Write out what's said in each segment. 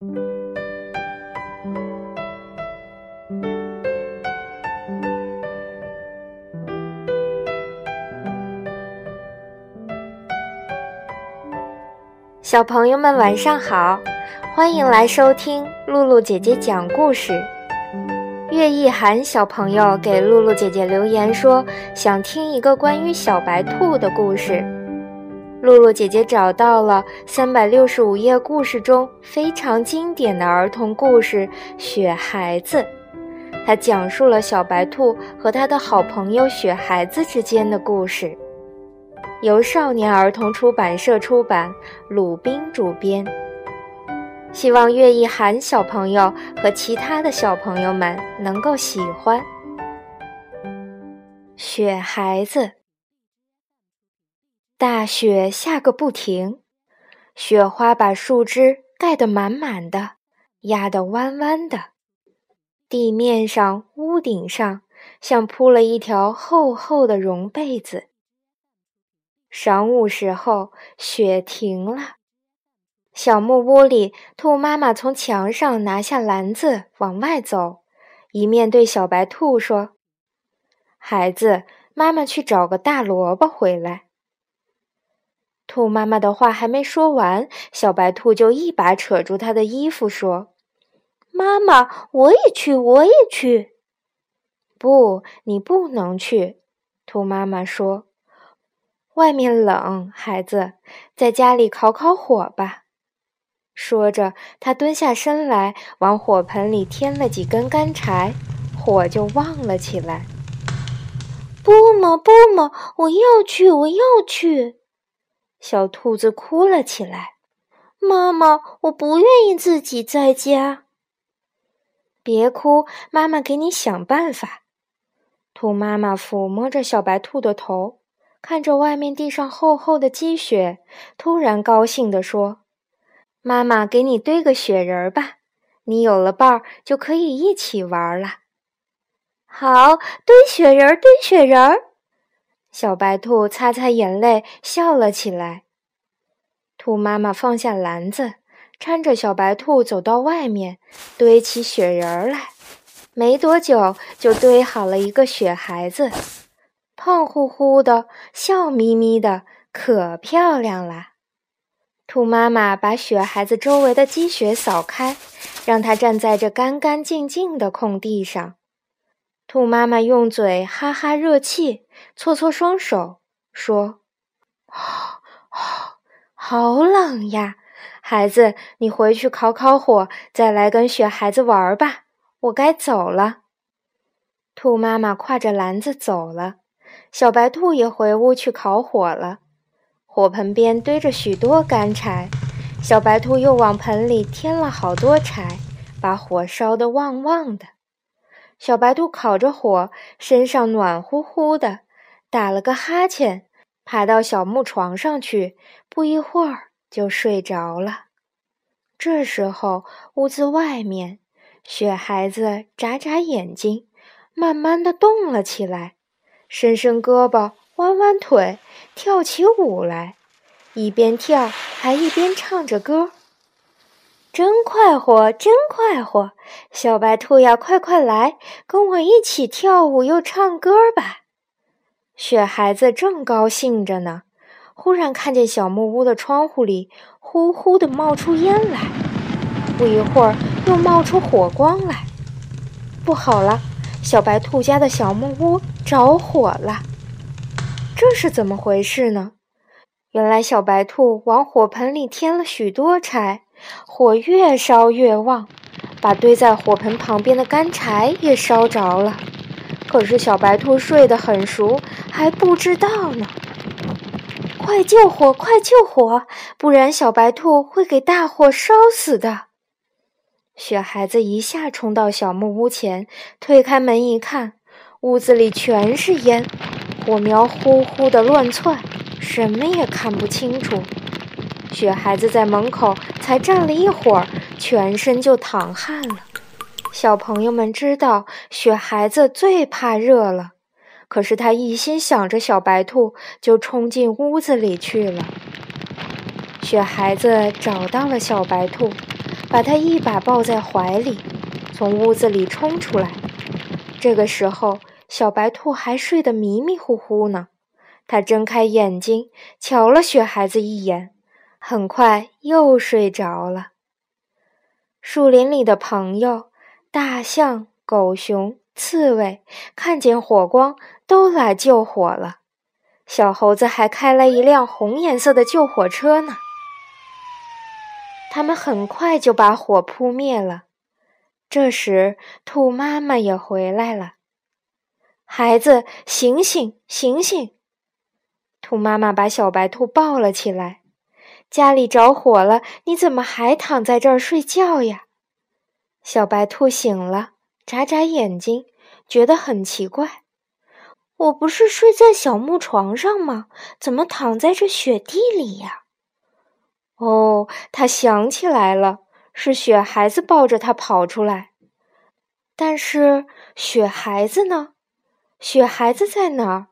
小朋友们晚上好，欢迎来收听露露姐姐讲故事。岳意涵小朋友给露露姐姐留言说，想听一个关于小白兔的故事。露露姐姐找到了三百六十五页故事中非常经典的儿童故事《雪孩子》，它讲述了小白兔和他的好朋友雪孩子之间的故事。由少年儿童出版社出版，鲁宾主编。希望岳意涵小朋友和其他的小朋友们能够喜欢。雪孩子，大雪下个不停，雪花把树枝盖得满满的，压得弯弯的，地面上、屋顶上像铺了一条厚厚的绒被子。晌午时候，雪停了。小木屋里，兔妈妈从墙上拿下篮子往外走，一面对小白兔说：“孩子，妈妈去找个大萝卜回来。”兔妈妈的话还没说完，小白兔就一把扯住她的衣服说：“妈妈，我也去，我也去。”“不，你不能去。”兔妈妈说。外面冷，孩子，在家里烤烤火吧。说着，他蹲下身来，往火盆里添了几根干柴，火就旺了起来。不嘛不嘛，我要去，我要去！小兔子哭了起来。妈妈，我不愿意自己在家。别哭，妈妈给你想办法。兔妈妈抚摸着小白兔的头。看着外面地上厚厚的积雪，突然高兴地说：“妈妈，给你堆个雪人吧，你有了伴儿就可以一起玩了。”好，堆雪人，堆雪人儿。小白兔擦擦眼泪，笑了起来。兔妈妈放下篮子，搀着小白兔走到外面，堆起雪人儿来。没多久，就堆好了一个雪孩子。胖乎乎的，笑眯眯的，可漂亮了。兔妈妈把雪孩子周围的积雪扫开，让它站在这干干净净的空地上。兔妈妈用嘴哈哈热气，搓搓双手，说：“好冷呀，孩子，你回去烤烤火，再来跟雪孩子玩吧。我该走了。”兔妈妈挎着篮子走了。小白兔也回屋去烤火了，火盆边堆着许多干柴，小白兔又往盆里添了好多柴，把火烧得旺旺的。小白兔烤着火，身上暖乎乎的，打了个哈欠，爬到小木床上去，不一会儿就睡着了。这时候，屋子外面，雪孩子眨眨眼睛，慢慢的动了起来。伸伸胳膊，弯弯腿，跳起舞来，一边跳还一边唱着歌，真快活，真快活！小白兔呀，快快来，跟我一起跳舞又唱歌吧！雪孩子正高兴着呢，忽然看见小木屋的窗户里呼呼的冒出烟来，不一会儿又冒出火光来，不好了！小白兔家的小木屋着火了，这是怎么回事呢？原来小白兔往火盆里添了许多柴，火越烧越旺，把堆在火盆旁边的干柴也烧着了。可是小白兔睡得很熟，还不知道呢。快救火！快救火！不然小白兔会给大火烧死的。雪孩子一下冲到小木屋前，推开门一看，屋子里全是烟，火苗呼呼的乱窜，什么也看不清楚。雪孩子在门口才站了一会儿，全身就淌汗了。小朋友们知道，雪孩子最怕热了，可是他一心想着小白兔，就冲进屋子里去了。雪孩子找到了小白兔。把他一把抱在怀里，从屋子里冲出来。这个时候，小白兔还睡得迷迷糊糊呢。它睁开眼睛，瞧了雪孩子一眼，很快又睡着了。树林里的朋友，大象、狗熊、刺猬，看见火光，都来救火了。小猴子还开了一辆红颜色的救火车呢。他们很快就把火扑灭了。这时，兔妈妈也回来了。孩子，醒醒，醒醒！兔妈妈把小白兔抱了起来。家里着火了，你怎么还躺在这儿睡觉呀？小白兔醒了，眨眨眼睛，觉得很奇怪。我不是睡在小木床上吗？怎么躺在这雪地里呀？哦，他想起来了，是雪孩子抱着他跑出来。但是雪孩子呢？雪孩子在哪儿？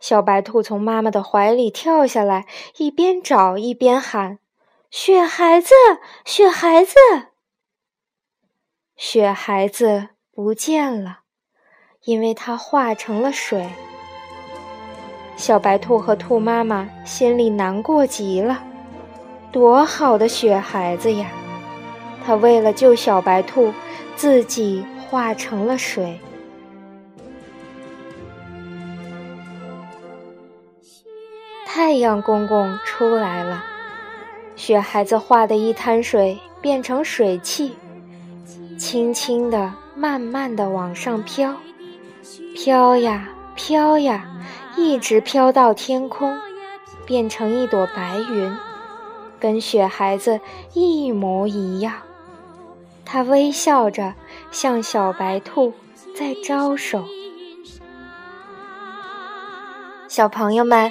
小白兔从妈妈的怀里跳下来，一边找一边喊：“雪孩子，雪孩子！”雪孩子不见了。因为它化成了水，小白兔和兔妈妈心里难过极了。多好的雪孩子呀！他为了救小白兔，自己化成了水。太阳公公出来了，雪孩子化的一滩水变成水汽，轻轻地、慢慢地往上飘。飘呀飘呀，一直飘到天空，变成一朵白云，跟雪孩子一模一样。他微笑着向小白兔在招手。小朋友们，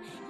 家。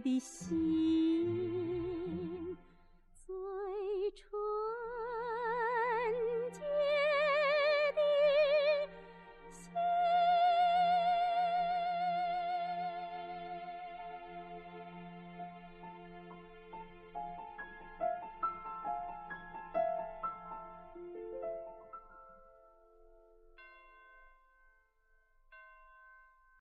的心。